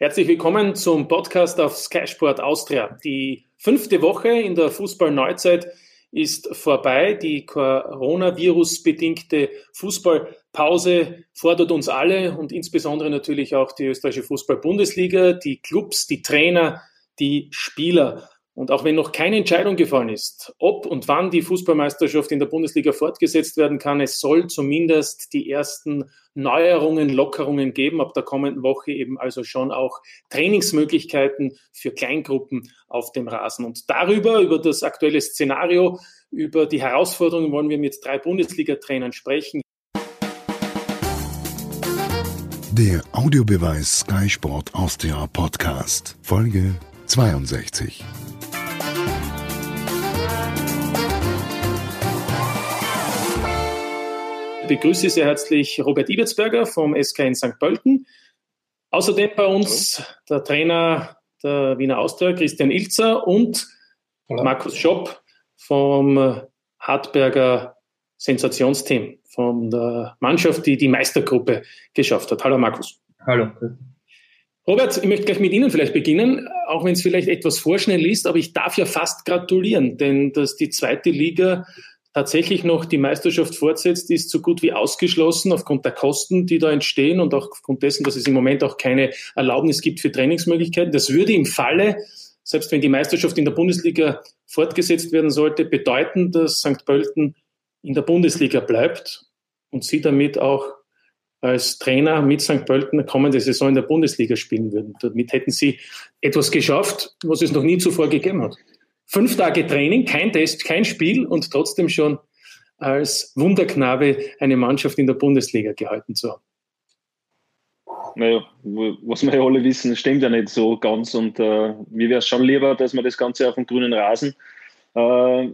Herzlich willkommen zum Podcast auf Sky Sport Austria. Die fünfte Woche in der Fußballneuzeit ist vorbei. Die Coronavirus-bedingte Fußballpause fordert uns alle und insbesondere natürlich auch die österreichische Fußball-Bundesliga, die Clubs, die Trainer, die Spieler. Und auch wenn noch keine Entscheidung gefallen ist, ob und wann die Fußballmeisterschaft in der Bundesliga fortgesetzt werden kann, es soll zumindest die ersten Neuerungen, Lockerungen geben. Ab der kommenden Woche eben also schon auch Trainingsmöglichkeiten für Kleingruppen auf dem Rasen. Und darüber, über das aktuelle Szenario, über die Herausforderungen wollen wir mit drei Bundesliga-Trainern sprechen. Der Audiobeweis Sky Sport Austria Podcast, Folge 62. begrüße sehr herzlich Robert Ibertsberger vom SK in St. Pölten. Außerdem bei uns Hallo. der Trainer der Wiener Austria, Christian Ilzer und Hallo. Markus Schopp vom Hartberger Sensationsteam, von der Mannschaft, die die Meistergruppe geschafft hat. Hallo Markus. Hallo. Robert, ich möchte gleich mit Ihnen vielleicht beginnen, auch wenn es vielleicht etwas vorschnell ist, aber ich darf ja fast gratulieren, denn dass die zweite Liga tatsächlich noch die Meisterschaft fortsetzt, ist so gut wie ausgeschlossen aufgrund der Kosten, die da entstehen und auch aufgrund dessen, dass es im Moment auch keine Erlaubnis gibt für Trainingsmöglichkeiten. Das würde im Falle, selbst wenn die Meisterschaft in der Bundesliga fortgesetzt werden sollte, bedeuten, dass St. Pölten in der Bundesliga bleibt und sie damit auch als Trainer mit St. Pölten kommende Saison in der Bundesliga spielen würden. Damit hätten sie etwas geschafft, was es noch nie zuvor gegeben hat fünf Tage Training, kein Test, kein Spiel und trotzdem schon als Wunderknabe eine Mannschaft in der Bundesliga gehalten zu haben. Naja, was wir ja alle wissen, stimmt ja nicht so ganz. Und äh, mir wäre es schon lieber, dass wir das Ganze auf dem grünen Rasen äh,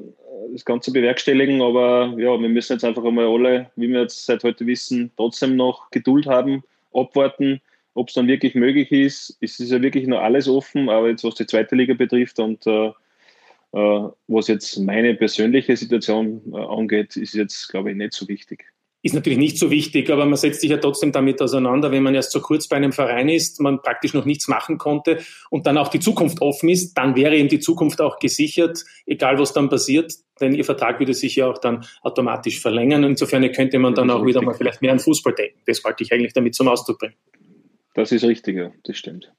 das Ganze bewerkstelligen. Aber ja, wir müssen jetzt einfach einmal alle, wie wir jetzt seit heute wissen, trotzdem noch Geduld haben, abwarten, ob es dann wirklich möglich ist. Es ist ja wirklich noch alles offen, aber jetzt was die zweite Liga betrifft und äh, was jetzt meine persönliche Situation äh, angeht, ist jetzt, glaube ich, nicht so wichtig. Ist natürlich nicht so wichtig, aber man setzt sich ja trotzdem damit auseinander, wenn man erst so kurz bei einem Verein ist, man praktisch noch nichts machen konnte und dann auch die Zukunft offen ist, dann wäre eben die Zukunft auch gesichert, egal was dann passiert, denn ihr Vertrag würde sich ja auch dann automatisch verlängern. Insofern könnte man dann auch richtig. wieder mal vielleicht mehr an Fußball denken. Das wollte ich eigentlich damit zum Ausdruck bringen. Das ist richtig, ja, das stimmt.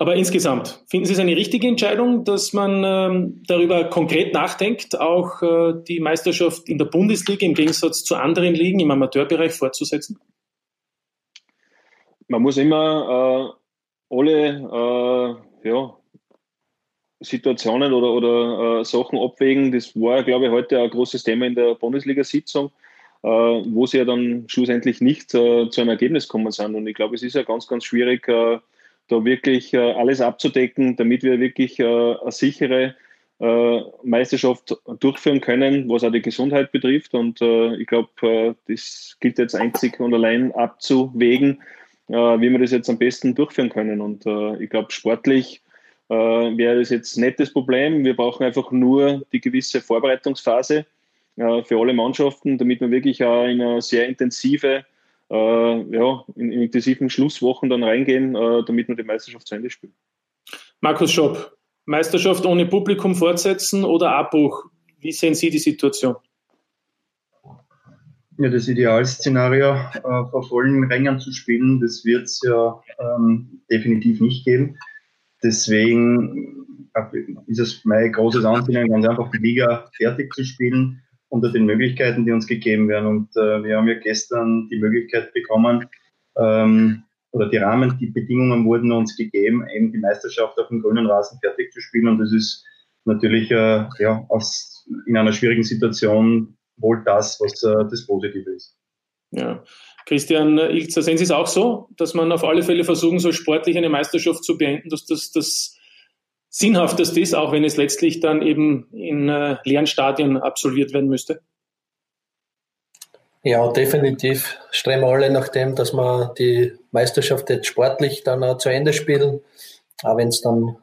Aber insgesamt, finden Sie es eine richtige Entscheidung, dass man ähm, darüber konkret nachdenkt, auch äh, die Meisterschaft in der Bundesliga im Gegensatz zu anderen Ligen im Amateurbereich fortzusetzen? Man muss immer äh, alle äh, ja, Situationen oder, oder äh, Sachen abwägen. Das war, glaube ich, heute ein großes Thema in der Bundesliga-Sitzung, äh, wo sie ja dann schlussendlich nicht äh, zu einem Ergebnis kommen sind. Und ich glaube, es ist ja ganz, ganz schwierig, da wirklich äh, alles abzudecken, damit wir wirklich äh, eine sichere äh, Meisterschaft durchführen können, was auch die Gesundheit betrifft. Und ich glaube, das gilt jetzt einzig und allein abzuwägen, wie wir das jetzt am besten durchführen können. Und ich glaube, sportlich wäre das jetzt nicht das Problem. Wir brauchen einfach nur die gewisse Vorbereitungsphase für alle Mannschaften, damit wir wirklich auch in eine sehr intensive äh, ja, in, in, intensiven Schlusswochen dann reingehen, äh, damit wir die Meisterschaft zu Ende spielen. Markus Schopp, Meisterschaft ohne Publikum fortsetzen oder Abbruch? Wie sehen Sie die Situation? Ja, das Idealszenario, äh, vor vollen Rängen zu spielen, das wird es ja ähm, definitiv nicht geben. Deswegen ist es mein großes Ansinnen, ganz einfach die Liga fertig zu spielen unter den Möglichkeiten, die uns gegeben werden. Und äh, wir haben ja gestern die Möglichkeit bekommen, ähm, oder die Rahmen, die Bedingungen wurden uns gegeben, eben die Meisterschaft auf dem grünen Rasen fertig zu spielen. Und das ist natürlich äh, ja, aus, in einer schwierigen Situation wohl das, was äh, das Positive ist. Ja. Christian Ilzer, sehen Sie es auch so, dass man auf alle Fälle versuchen soll, sportlich eine Meisterschaft zu beenden, dass das, das sinnhafteste ist, auch wenn es letztlich dann eben in äh, leeren Stadien absolviert werden müsste? Ja, definitiv streben alle nach dem, dass wir die Meisterschaft jetzt sportlich dann auch zu Ende spielen, auch wenn es dann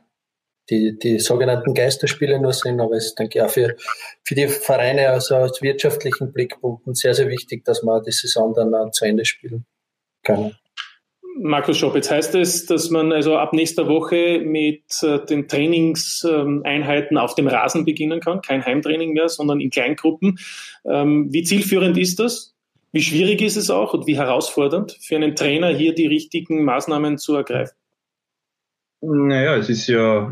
die, die sogenannten Geisterspiele nur sind, aber es ist, denke ich, auch für, für die Vereine also aus wirtschaftlichen Blickpunkten sehr, sehr wichtig, dass wir die Saison dann auch zu Ende spielen können. Markus Schopp, jetzt heißt es, dass man also ab nächster Woche mit äh, den Trainingseinheiten auf dem Rasen beginnen kann. Kein Heimtraining mehr, sondern in Kleingruppen. Ähm, wie zielführend ist das? Wie schwierig ist es auch und wie herausfordernd für einen Trainer hier die richtigen Maßnahmen zu ergreifen? Naja, es ist ja,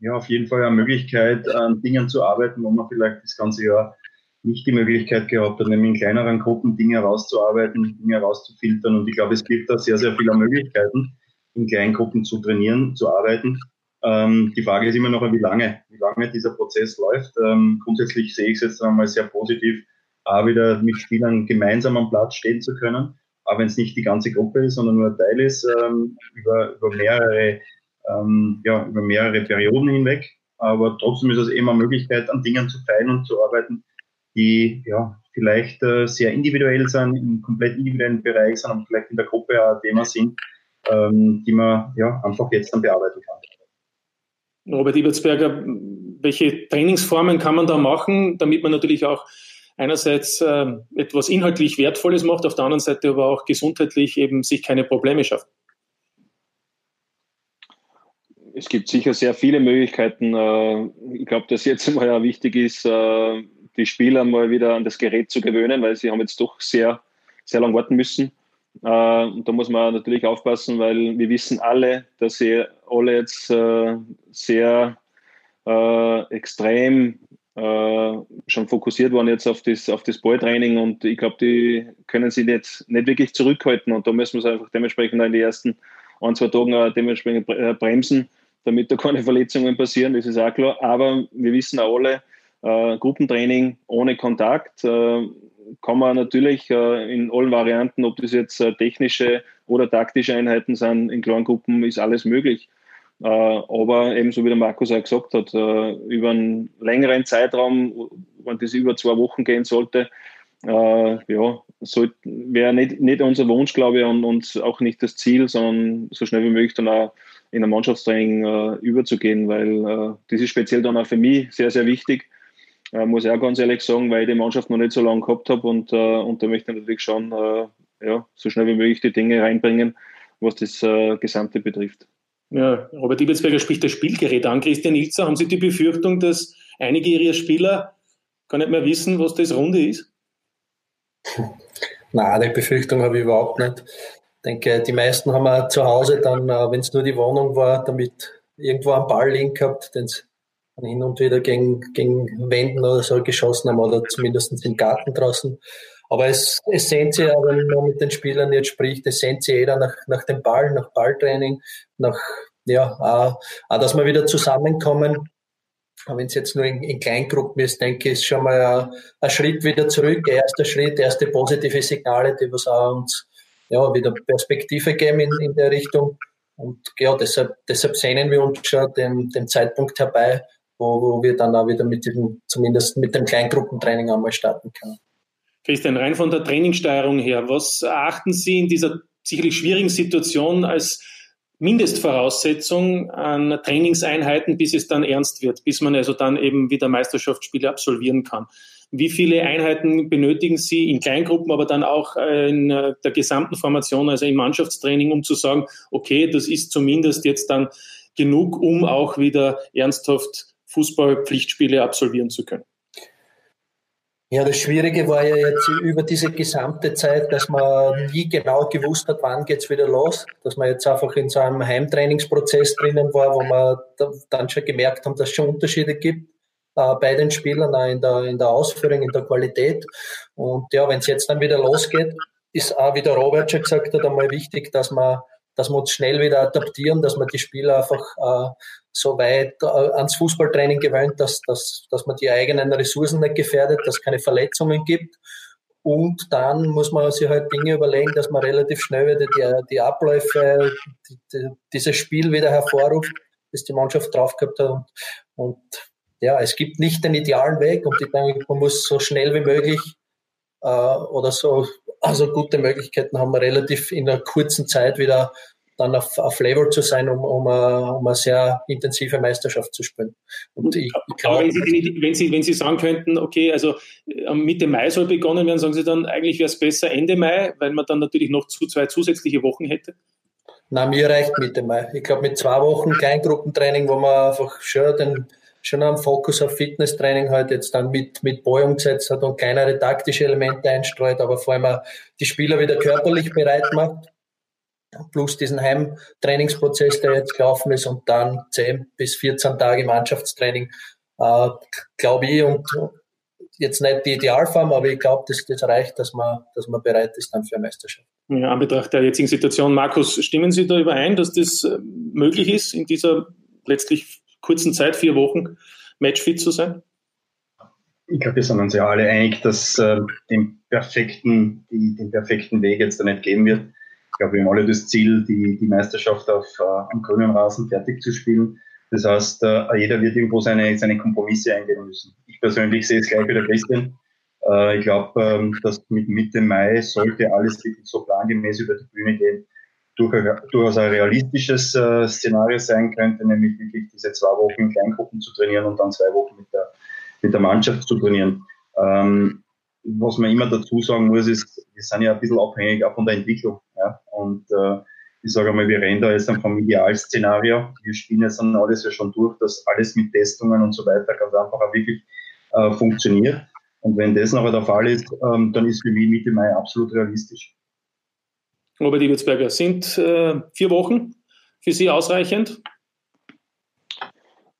ja auf jeden Fall eine Möglichkeit, an Dingen zu arbeiten, wo man vielleicht das ganze Jahr nicht die Möglichkeit gehabt hat, nämlich in kleineren Gruppen Dinge herauszuarbeiten, Dinge herauszufiltern. Und ich glaube, es gibt da sehr, sehr viele Möglichkeiten, in kleinen Gruppen zu trainieren, zu arbeiten. Ähm, die Frage ist immer noch, wie lange, wie lange dieser Prozess läuft. Ähm, grundsätzlich sehe ich es jetzt einmal sehr positiv, auch wieder mit Spielern gemeinsam am Platz stehen zu können, auch wenn es nicht die ganze Gruppe ist, sondern nur ein Teil ist, ähm, über, über mehrere, ähm, ja, über mehrere Perioden hinweg. Aber trotzdem ist es immer eine Möglichkeit, an Dingen zu feilen und zu arbeiten, die ja vielleicht äh, sehr individuell sind, im komplett individuellen Bereich sind, aber vielleicht in der Gruppe auch ein Thema sind, ähm, die man ja einfach jetzt dann bearbeiten kann. Robert Ibertsberger, welche Trainingsformen kann man da machen, damit man natürlich auch einerseits äh, etwas inhaltlich Wertvolles macht, auf der anderen Seite aber auch gesundheitlich eben sich keine Probleme schafft? Es gibt sicher sehr viele Möglichkeiten. Äh, ich glaube, dass jetzt mal ja wichtig ist, äh, die Spieler mal wieder an das Gerät zu gewöhnen, weil sie haben jetzt doch sehr, sehr lang warten müssen. Äh, und da muss man natürlich aufpassen, weil wir wissen alle, dass sie alle jetzt äh, sehr äh, extrem äh, schon fokussiert waren jetzt auf das, auf das Balltraining und ich glaube, die können sich jetzt nicht wirklich zurückhalten und da müssen wir es einfach dementsprechend in den ersten ein, zwei Tagen dementsprechend bremsen, damit da keine Verletzungen passieren, das ist auch klar. Aber wir wissen auch alle, äh, Gruppentraining ohne Kontakt äh, kann man natürlich äh, in allen Varianten, ob das jetzt äh, technische oder taktische Einheiten sind, in kleinen Gruppen ist alles möglich. Äh, aber ebenso wie der Markus auch gesagt hat, äh, über einen längeren Zeitraum, wenn das über zwei Wochen gehen sollte, ja, wäre nicht, nicht unser Wunsch, glaube ich, und, und auch nicht das Ziel, sondern so schnell wie möglich dann auch in ein Mannschaftstraining äh, überzugehen, weil äh, das ist speziell dann auch für mich sehr, sehr wichtig, äh, muss ich auch ganz ehrlich sagen, weil ich die Mannschaft noch nicht so lange gehabt habe und, äh, und da möchte ich natürlich schon äh, ja, so schnell wie möglich die Dinge reinbringen, was das äh, Gesamte betrifft. Ja, Robert Ibelsberger spricht das Spielgerät an. Christian Ilzer, haben Sie die Befürchtung, dass einige Ihrer Spieler gar nicht mehr wissen, was das Runde ist? Nein, die Befürchtung habe ich überhaupt nicht. Ich denke, die meisten haben wir zu Hause dann, äh, wenn es nur die Wohnung war, damit irgendwo einen Ball liegen gehabt, den sie hin und wieder gegen, gegen Wänden oder so geschossen haben oder zumindest im Garten draußen. Aber es, es sehnt sich ja, wenn man mit den Spielern jetzt spricht, es sehnt sich jeder nach, nach dem Ball, nach Balltraining, nach, ja, auch, auch dass wir wieder zusammenkommen. Wenn es jetzt nur in, in, Kleingruppen ist, denke ich, ist schon mal ein, ein Schritt wieder zurück, erster Schritt, erste positive Signale, die was auch uns ja, wieder Perspektive geben in, in der Richtung. Und ja, deshalb, deshalb sehnen wir uns schon den, den Zeitpunkt herbei, wo, wo wir dann auch wieder mit dem, zumindest mit dem Kleingruppentraining einmal starten können. Christian, rein von der Trainingssteuerung her, was erachten Sie in dieser sicherlich schwierigen Situation als Mindestvoraussetzung an Trainingseinheiten, bis es dann ernst wird, bis man also dann eben wieder Meisterschaftsspiele absolvieren kann? Wie viele Einheiten benötigen Sie in Kleingruppen, aber dann auch in der gesamten Formation, also im Mannschaftstraining, um zu sagen, okay, das ist zumindest jetzt dann genug, um auch wieder ernsthaft Fußballpflichtspiele absolvieren zu können. Ja, das Schwierige war ja jetzt über diese gesamte Zeit, dass man nie genau gewusst hat, wann geht's wieder los. Dass man jetzt einfach in so einem Heimtrainingsprozess drinnen war, wo man dann schon gemerkt haben, dass es schon Unterschiede gibt äh, bei den Spielern, auch in der, in der Ausführung, in der Qualität. Und ja, wenn es jetzt dann wieder losgeht, ist auch, wie der Robert schon gesagt hat, einmal wichtig, dass man dass wir uns schnell wieder adaptieren, dass man die Spieler einfach äh, so weit äh, ans Fußballtraining gewöhnt, dass, dass, dass man die eigenen Ressourcen nicht gefährdet, dass es keine Verletzungen gibt. Und dann muss man sich halt Dinge überlegen, dass man relativ schnell wieder die, die Abläufe, die, die, dieses Spiel wieder hervorruft, das die Mannschaft drauf gehabt hat. Und, und ja, es gibt nicht den idealen Weg und ich denke, man muss so schnell wie möglich äh, oder so also gute Möglichkeiten haben wir relativ in einer kurzen Zeit wieder dann auf, auf Flavor zu sein, um, um, eine, um eine sehr intensive Meisterschaft zu spielen. Und ich, ich glaube, wenn, Sie, wenn, Sie, wenn Sie sagen könnten, okay, also äh, Mitte Mai soll begonnen werden, sagen Sie dann, eigentlich wäre es besser Ende Mai, weil man dann natürlich noch zwei zusätzliche Wochen hätte? Na, mir reicht Mitte Mai. Ich glaube, mit zwei Wochen Kleingruppentraining, wo man einfach schon den schon einen Fokus auf Fitnesstraining halt jetzt dann mit, mit Boy umgesetzt hat und kleinere taktische Elemente einstreut, aber vor allem auch die Spieler wieder körperlich bereit macht. Plus diesen Heimtrainingsprozess, der jetzt gelaufen ist und dann 10 bis 14 Tage Mannschaftstraining, äh, glaube ich, und jetzt nicht die Idealform, aber ich glaube, dass das reicht, dass man, dass man bereit ist dann für eine Meisterschaft. Ja, an Betracht der jetzigen Situation, Markus, stimmen Sie da überein, dass das äh, möglich ist, in dieser letztlich kurzen Zeit, vier Wochen, matchfit zu sein? Ich glaube, wir sind uns ja alle einig, dass äh, den, perfekten, die, den perfekten Weg jetzt da nicht geben wird. Ich glaube, wir haben alle das Ziel, die, die Meisterschaft auf, äh, am grünen Rasen fertig zu spielen. Das heißt, äh, jeder wird irgendwo seine, seine Kompromisse eingehen müssen. Ich persönlich sehe es gleich wie der Christian. Äh, ich glaube, ähm, dass mit Mitte Mai sollte alles so plangemäß über die Bühne gehen, durchaus ein realistisches äh, Szenario sein könnte, nämlich wirklich diese zwei Wochen in Kleingruppen zu trainieren und dann zwei Wochen mit der, mit der Mannschaft zu trainieren. Ähm, was man immer dazu sagen muss, ist, wir sind ja ein bisschen abhängig auch von der Entwicklung. Ja? Und äh, ich sage einmal, wir rennen da jetzt vom Idealszenario. Wir spielen jetzt dann alles ja schon durch, dass alles mit Testungen und so weiter ganz einfach auch wirklich äh, funktioniert. Und wenn das nachher der Fall ist, ähm, dann ist für mich Mitte Mai absolut realistisch. Robert Iwitzberger, sind äh, vier Wochen für Sie ausreichend?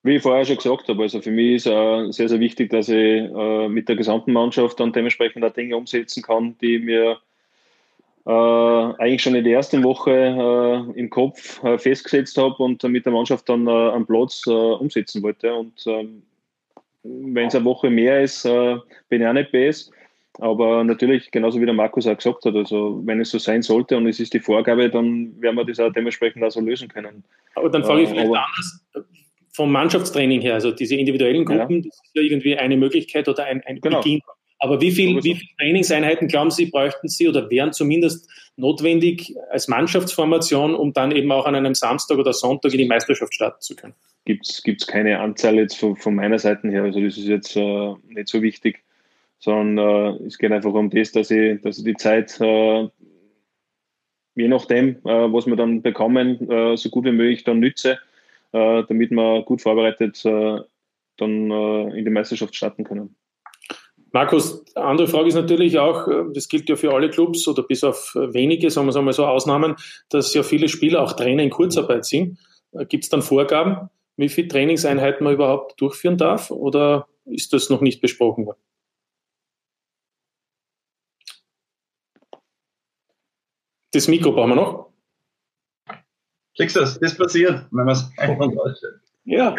Wie ich vorher schon gesagt habe, also für mich ist äh, sehr, sehr wichtig, dass ich äh, mit der gesamten Mannschaft dann dementsprechend auch Dinge umsetzen kann, die mir äh, eigentlich schon in der ersten Woche äh, im Kopf äh, festgesetzt habe und mit der Mannschaft dann am Platz äh, umsetzen wollte. Und ähm, wenn es eine Woche mehr ist, bin ich auch nicht besser. Aber natürlich, genauso wie der Markus auch gesagt hat, also wenn es so sein sollte und es ist die Vorgabe, dann werden wir das auch dementsprechend auch so lösen können. Aber dann frage ich vielleicht aber, anders vom Mannschaftstraining her, also diese individuellen Gruppen, ja. das ist ja irgendwie eine Möglichkeit oder ein, ein genau. Beginn aber wie, viel, wie viele Trainingseinheiten glauben Sie, bräuchten Sie oder wären zumindest notwendig als Mannschaftsformation, um dann eben auch an einem Samstag oder Sonntag in die Meisterschaft starten zu können? Gibt es keine Anzahl jetzt von, von, meiner Seite her. Also das ist jetzt äh, nicht so wichtig, sondern äh, es geht einfach um das, dass ich, dass ich die Zeit, äh, je nachdem, äh, was wir dann bekommen, äh, so gut wie möglich dann nütze, äh, damit wir gut vorbereitet dann in die Meisterschaft starten können. Markus, andere Frage ist natürlich auch, äh, das gilt ja für alle Clubs oder bis auf wenige, sagen wir es einmal so, Ausnahmen, dass ja viele Spieler auch Trainer in Kurzarbeit sind. Äh, Gibt es dann Vorgaben, wie viele Trainingseinheiten man überhaupt durchführen darf oder ist das noch nicht besprochen worden? Das Mikro brauchen wir noch. Kriegst du das? Das passiert, wenn man es einfach ausstellt. Ja.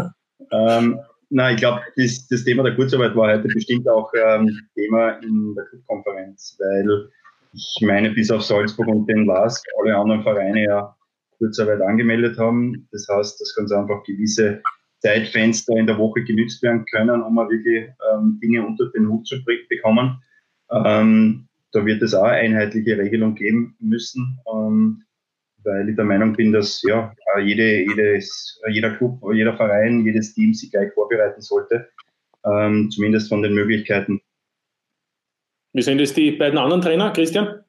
ähm, Nein, ich glaube, das, das, Thema der Kurzarbeit war heute bestimmt auch ähm, Thema in der Clubkonferenz, weil ich meine, bis auf Salzburg und den LASK alle anderen Vereine ja Kurzarbeit angemeldet haben. Das heißt, dass ganz einfach gewisse Zeitfenster in der Woche genützt werden können, um mal wirklich ähm, Dinge unter den Hut zu bekommen. Ähm, da wird es auch eine einheitliche Regelung geben müssen. Ähm, weil ich der Meinung bin, dass ja, jede, jedes, jeder Club, jeder Verein, jedes Team sich gleich vorbereiten sollte, ähm, zumindest von den Möglichkeiten. Wie sind es die beiden anderen Trainer, Christian?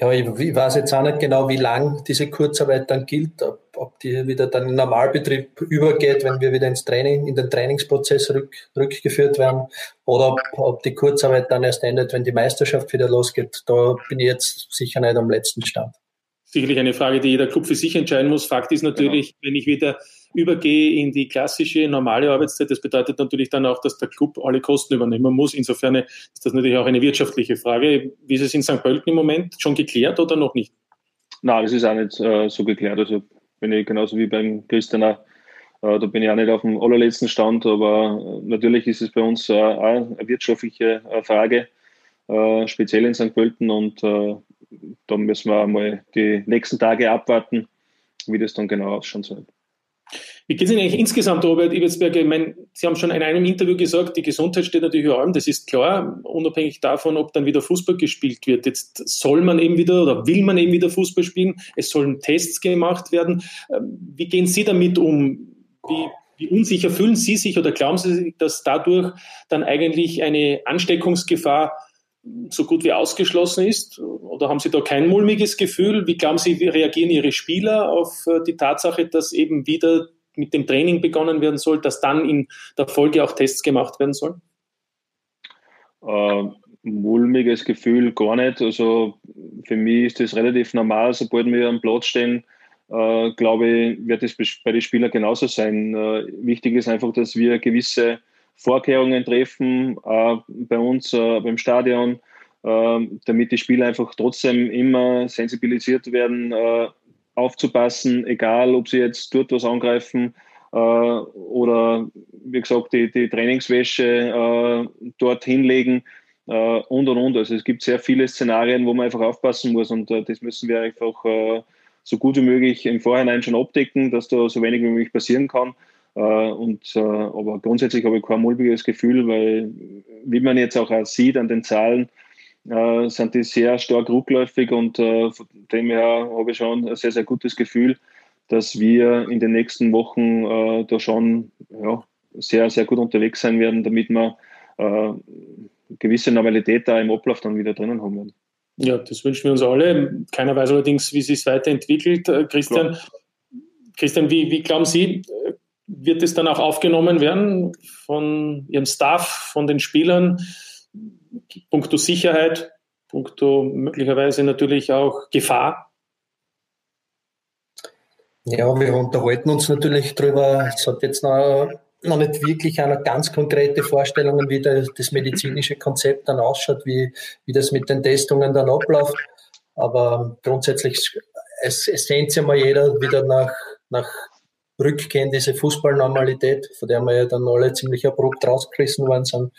Ja, ich, ich, weiß jetzt auch nicht genau, wie lang diese Kurzarbeit dann gilt, ob, ob, die wieder dann in Normalbetrieb übergeht, wenn wir wieder ins Training, in den Trainingsprozess rück, rückgeführt werden, oder ob, ob, die Kurzarbeit dann erst endet, wenn die Meisterschaft wieder losgeht. Da bin ich jetzt sicher nicht am letzten Stand sicherlich eine Frage, die jeder Club für sich entscheiden muss. Fakt ist natürlich, genau. wenn ich wieder übergehe in die klassische normale Arbeitszeit, das bedeutet natürlich dann auch, dass der Club alle Kosten übernehmen muss. Insofern ist das natürlich auch eine wirtschaftliche Frage. Wie ist es in St. Pölten im Moment schon geklärt oder noch nicht? Nein, das ist auch nicht äh, so geklärt. Also bin ich genauso wie beim Christian äh, da bin ich auch nicht auf dem allerletzten Stand, aber äh, natürlich ist es bei uns äh, auch eine wirtschaftliche äh, Frage, äh, speziell in St. Pölten und da müssen wir mal die nächsten Tage abwarten, wie das dann genau ausschauen soll. Wie geht es Ihnen eigentlich insgesamt, Robert Ibersberger? Ich meine, Sie haben schon in einem Interview gesagt, die Gesundheit steht natürlich über allem, das ist klar, unabhängig davon, ob dann wieder Fußball gespielt wird. Jetzt soll man eben wieder oder will man eben wieder Fußball spielen, es sollen Tests gemacht werden. Ähm, wie gehen Sie damit um? Wie, wie unsicher fühlen Sie sich oder glauben Sie, dass dadurch dann eigentlich eine Ansteckungsgefahr so gut wie ausgeschlossen ist? Oder haben Sie da kein mulmiges Gefühl? Wie glauben Sie, wie reagieren Ihre Spieler auf äh, die Tatsache, dass eben wieder mit dem Training begonnen werden soll, dass dann in der Folge auch Tests gemacht werden sollen? Äh, mulmiges Gefühl gar nicht. Also für mich ist das relativ normal, sobald wir am Platz stehen. Äh, glaube ich, wird es bei den Spielern genauso sein. Äh, wichtig ist einfach, dass wir gewisse Vorkehrungen treffen, äh, bei uns äh, beim Stadion, äh, damit die Spieler einfach trotzdem immer sensibilisiert werden, äh, aufzupassen, egal ob sie jetzt dort was angreifen oder wie gesagt die, die Trainingswäsche dort hinlegen und und und. Also es gibt sehr viele Szenarien, wo man einfach aufpassen muss und das müssen wir einfach so gut wie möglich im Vorhinein schon abdecken, dass da so wenig wie möglich passieren kann. Äh, und, äh, aber grundsätzlich habe ich kein mulmiges Gefühl, weil, wie man jetzt auch sieht an den Zahlen, äh, sind die sehr stark rückläufig und von dem her habe ich schon ein sehr, sehr gutes Gefühl, dass wir in den nächsten Wochen da schon ja, sehr, sehr gut unterwegs sein werden, damit wir gewisse Normalität da im Ablauf dann wieder drinnen haben werden. Ja, das wünschen wir uns alle. Keiner weiß allerdings, wie es sich weiterentwickelt. Äh, Christian, Klar. Christian wie, wie glauben Sie, äh, wird es dann auch aufgenommen werden von Ihrem Staff, von den Spielern, punkto Sicherheit, punkto möglicherweise natürlich auch Gefahr? Ja, wir unterhalten uns natürlich darüber. Es hat jetzt noch noch nicht wirklich eine ganz konkrete Vorstellungen, wie das, das medizinische Konzept dann ausschaut, wie, wie das mit den Testungen dann abläuft. Aber grundsätzlich, es, es sehnt sich mal jeder wieder nach, nach Rückkehr in diese Fußballnormalität, von der wir ja dann alle ziemlich abrupt rausgerissen worden sind.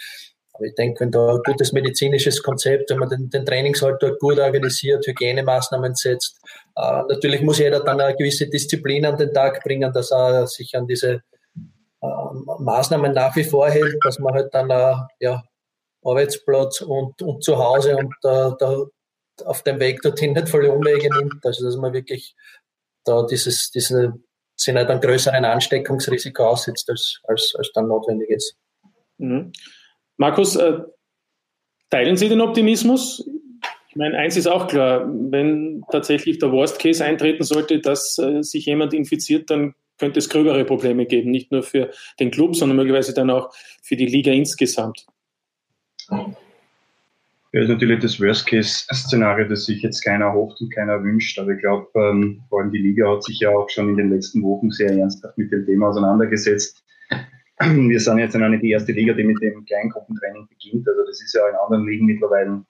Aber ich denke, wenn da ein gutes medizinisches Konzept, wenn man den, den Trainingsalltag gut organisiert, Hygienemaßnahmen setzt, äh, natürlich muss jeder dann eine gewisse Disziplin an den Tag bringen, dass er sich an diese ähm, Maßnahmen nach wie vor hält, dass man halt dann äh, ja, Arbeitsplatz und, und zu Hause und äh, da auf dem Weg dorthin nicht volle Umwege nimmt. Also dass man wirklich da dieses, diese sind halt einen größeren Ansteckungsrisiko aussetzt, als, als, als dann notwendig ist. Mhm. Markus, äh, teilen Sie den Optimismus? Ich meine, eins ist auch klar, wenn tatsächlich der Worst Case eintreten sollte, dass äh, sich jemand infiziert, dann könnte es gröbere Probleme geben, nicht nur für den Club, sondern möglicherweise dann auch für die Liga insgesamt. Ja, ist natürlich das Worst-Case-Szenario, das sich jetzt keiner hofft und keiner wünscht. Aber ich glaube, ähm, vor allem die Liga hat sich ja auch schon in den letzten Wochen sehr ernsthaft mit dem Thema auseinandergesetzt. Wir sind jetzt noch nicht die erste Liga, die mit dem Kleingruppentraining beginnt. Also das ist ja in anderen Ligen mittlerweile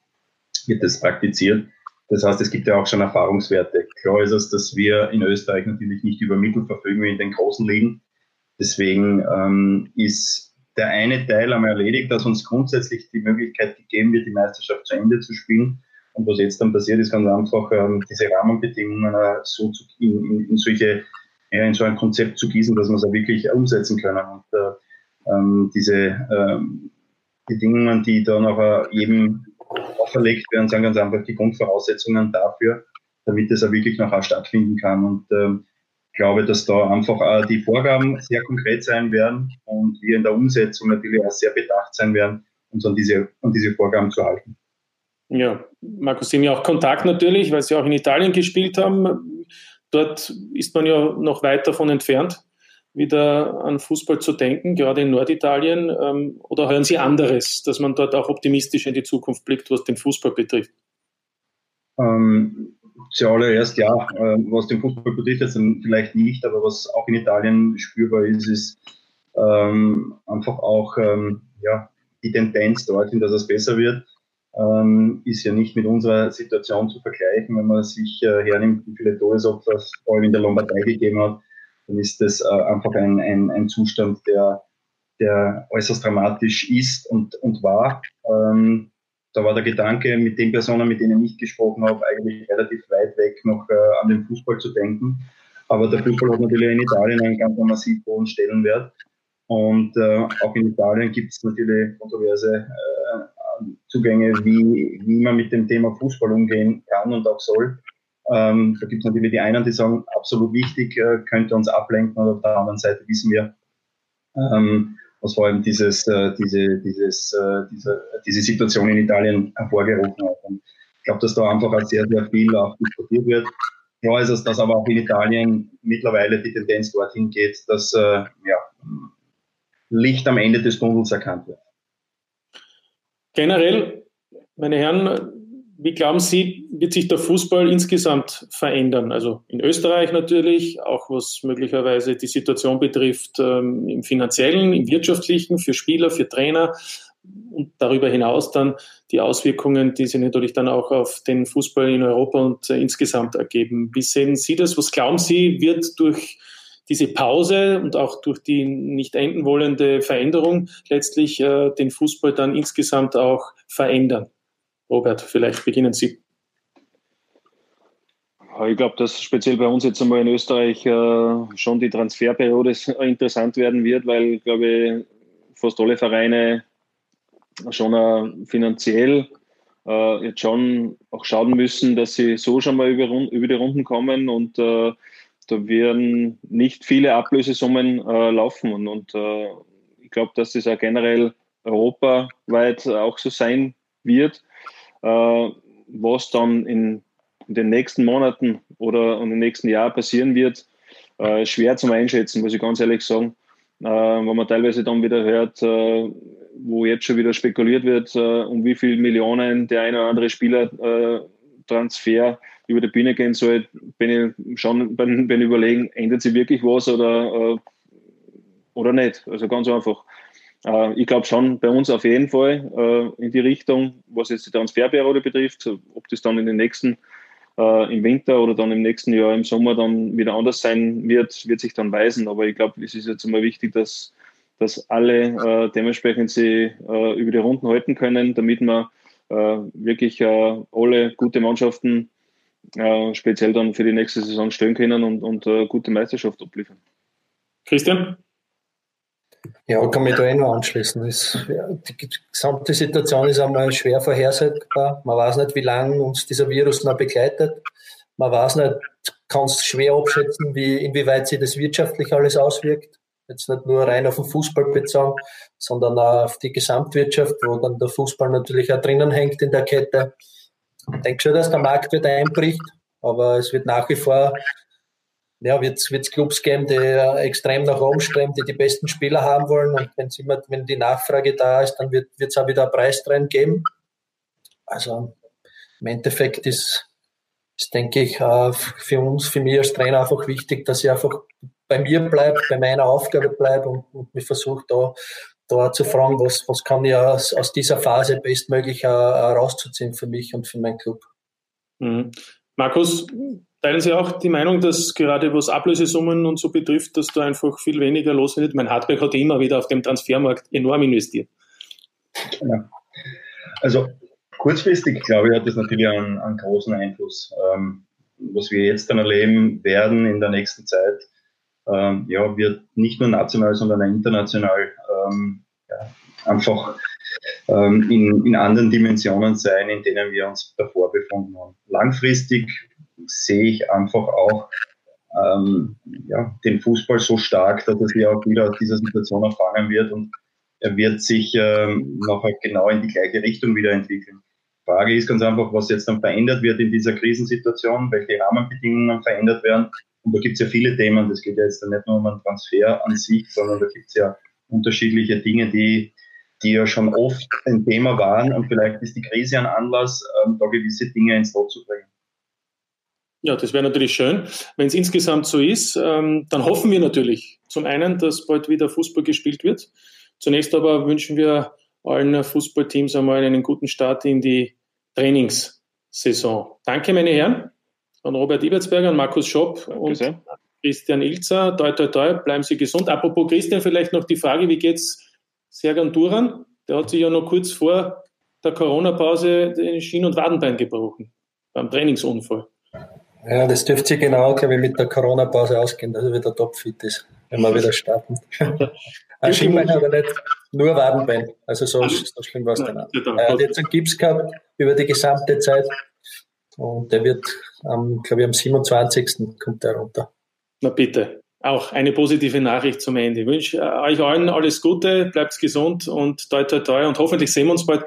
wird das praktiziert. Das heißt, es gibt ja auch schon Erfahrungswerte. Klar ist es, dass wir in Österreich natürlich nicht über Mittel verfügen wie in den großen Ligen. Deswegen ähm, ist der eine Teil einmal erledigt, dass uns grundsätzlich die Möglichkeit gegeben wird, die Meisterschaft zu Ende zu spielen. Und was jetzt dann passiert, ist ganz einfach, ähm, diese Rahmenbedingungen äh, so zu, in, in, in, solche, ja, in so ein Konzept zu gießen, dass wir es auch wirklich umsetzen können. Und äh, ähm, diese ähm, Bedingungen, die dann auch jedem auferlegt werden, sind ganz einfach die Grundvoraussetzungen dafür, damit es auch wirklich nachher stattfinden kann. Und ähm, ich glaube, dass da einfach auch die Vorgaben sehr konkret sein werden und wir in der Umsetzung natürlich auch sehr bedacht sein werden, uns an diese, an diese Vorgaben zu halten. Ja, Markus, Sie haben ja auch Kontakt natürlich, weil Sie auch in Italien gespielt haben. Dort ist man ja noch weit davon entfernt wieder an Fußball zu denken, gerade in Norditalien? Ähm, oder hören Sie anderes, dass man dort auch optimistisch in die Zukunft blickt, was den Fußball betrifft? Ähm, zuallererst ja, äh, was den Fußball betrifft, jetzt vielleicht nicht, aber was auch in Italien spürbar ist, ist ähm, einfach auch ähm, ja, die Tendenz dorthin, dass es besser wird. Ähm, ist ja nicht mit unserer Situation zu vergleichen, wenn man sich äh, hernimmt, wie viele Todesopfer es vor allem in der Lombardei gegeben hat dann ist das äh, einfach ein, ein, ein Zustand, der, der äußerst dramatisch ist und, und war. Ähm, da war der Gedanke, mit den Personen, mit denen ich gesprochen habe, eigentlich relativ weit weg noch äh, an den Fußball zu denken. Aber der Fußball hat natürlich in Italien einen ganz massiv hohen Stellenwert. Und äh, auch in Italien gibt es natürlich kontroverse äh, Zugänge, wie, wie man mit dem Thema Fußball umgehen kann und auch soll. Ähm, da gibt es natürlich die einen, die sagen, absolut wichtig, äh, könnte uns ablenken, und auf der anderen Seite wissen wir, ähm, was vor allem dieses, äh, diese, dieses, äh, diese, diese Situation in Italien hervorgerufen hat. Und ich glaube, dass da einfach auch sehr, sehr viel auch diskutiert wird. Klar ist es, dass aber auch in Italien mittlerweile die Tendenz dorthin geht, dass äh, ja, Licht am Ende des Tunnels erkannt wird. Generell, meine Herren, wie glauben Sie, wird sich der Fußball insgesamt verändern? Also in Österreich natürlich, auch was möglicherweise die Situation betrifft, ähm, im finanziellen, im wirtschaftlichen, für Spieler, für Trainer und darüber hinaus dann die Auswirkungen, die sich natürlich dann auch auf den Fußball in Europa und äh, insgesamt ergeben. Wie sehen Sie das? Was glauben Sie, wird durch diese Pause und auch durch die nicht enden wollende Veränderung letztlich äh, den Fußball dann insgesamt auch verändern? Robert, vielleicht beginnen Sie. Ich glaube, dass speziell bei uns jetzt einmal in Österreich äh, schon die Transferperiode interessant werden wird, weil, glaube ich, fast alle Vereine schon äh, finanziell äh, jetzt schon auch schauen müssen, dass sie so schon mal über, über die Runden kommen und äh, da werden nicht viele Ablösesummen äh, laufen und, und äh, ich glaube, dass das auch generell europaweit auch so sein wird. Äh, was dann in, den nächsten Monaten oder in den nächsten Jahren passieren wird, äh, schwer zum Einschätzen, muss ich ganz ehrlich sagen. Äh, wenn man teilweise dann wieder hört, äh, wo jetzt schon wieder spekuliert wird, um wie viele Millionen der eine oder andere Spieler äh, Transfer über die Bühne gehen soll, bin ich schon beim Überlegen, ändert sich wirklich was oder, oder nicht. Also ganz einfach. Äh, ich glaube schon bei uns auf jeden Fall äh, in die Richtung, was jetzt die Transferperiode betrifft, ob das dann in den nächsten äh, im Winter oder dann im nächsten Jahr im Sommer dann wieder anders sein wird, wird sich dann weisen. Aber ich glaube, es ist jetzt immer wichtig, dass, dass alle dementsprechend sie über die Runden halten können, damit wir äh, wirklich alle gute Mannschaften speziell dann für die nächste Saison stellen können und, und gute Meisterschaft abliefern. Christian? Ja, kann mich da eh noch anschließen. Ja, die gesamte Situation ist einmal schwer vorhersagbar. Man weiß nicht, wie lange uns dieser Virus noch begleitet. Man weiß nicht, kann es schwer abschätzen, wie, inwieweit sich das wirtschaftlich alles auswirkt. Jetzt nicht nur rein auf den Fußball bezogen, sondern auch auf die Gesamtwirtschaft, wo dann der Fußball natürlich auch drinnen hängt in der Kette. Ich denke schon, dass der Markt wieder einbricht, aber es wird nach wie vor ja, wird es Clubs geben, die extrem nach oben streben, die die besten Spieler haben wollen. Und wenn's immer, wenn die Nachfrage da ist, dann wird es auch wieder einen Preistrend geben. Also im Endeffekt ist, ist denke ich, für uns, für mich als Trainer einfach wichtig, dass ich einfach bei mir bleibe, bei meiner Aufgabe bleibe und, und mich versuche da, da zu fragen, was, was kann ich aus, aus dieser Phase bestmöglich herauszuziehen für mich und für meinen Club. Mhm. Markus, Teilen Sie auch die Meinung, dass gerade was Ablösesummen und so betrifft, dass da einfach viel weniger los wird? Mein Hardback hat immer wieder auf dem Transfermarkt enorm investiert. Ja. Also kurzfristig, glaube ich, hat das natürlich einen, einen großen Einfluss. Ähm, was wir jetzt dann erleben werden in der nächsten Zeit, ähm, ja, wird nicht nur national, sondern international ähm, ja, einfach ähm, in, in anderen Dimensionen sein, in denen wir uns davor befunden haben. Langfristig sehe ich einfach auch ähm, ja, den Fußball so stark, dass er sich auch wieder aus dieser Situation erfangen wird und er wird sich ähm, nachher genau in die gleiche Richtung wieder entwickeln. Die Frage ist ganz einfach, was jetzt dann verändert wird in dieser Krisensituation, welche Rahmenbedingungen verändert werden. Und da gibt es ja viele Themen. Das geht ja jetzt nicht nur um einen Transfer an sich, sondern da gibt es ja unterschiedliche Dinge, die, die ja schon oft ein Thema waren. Und vielleicht ist die Krise ein Anlass, ähm, da gewisse Dinge ins Lot zu bringen. Ja, das wäre natürlich schön. Wenn es insgesamt so ist, ähm, dann hoffen wir natürlich zum einen, dass bald wieder Fußball gespielt wird. Zunächst aber wünschen wir allen Fußballteams einmal einen guten Start in die Trainingssaison. Danke, meine Herren, an Robert Ibertsberger, an Markus Schopp Danke und sehr. Christian Ilzer. Toi, toi, toi, bleiben Sie gesund. Apropos Christian, vielleicht noch die Frage, wie geht's Sergan Duran? Der hat sich ja noch kurz vor der Corona-Pause den Schien- und Wadenbein gebrochen beim Trainingsunfall. Ja, das dürfte sich genau, glaube ich, mit der Corona-Pause ausgehen, dass er wieder topfit ist, wenn wir wieder starten. Ein Schienbein aber nicht nur Wadenbein. Also so, so schlimm war es dann auch. Er hat jetzt einen Gips gehabt über die gesamte Zeit und der wird, am, glaube ich, am 27. kommt er runter. Na bitte. auch eine positive Nachricht zum Ende. Ich wünsche äh, euch allen alles Gute, bleibt gesund und toi toi toi und hoffentlich sehen wir uns bald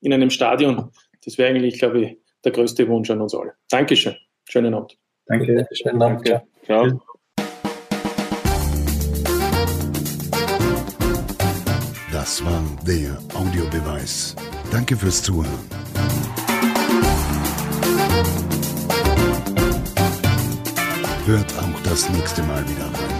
in einem Stadion. Das wäre eigentlich, glaube ich, der größte Wunsch an uns alle. Dankeschön. Schönen Abend. Danke. Schönen Abend. Danke. Ciao. Das war der Audiobeweis. Danke fürs Zuhören. Hört auch das nächste Mal wieder rein.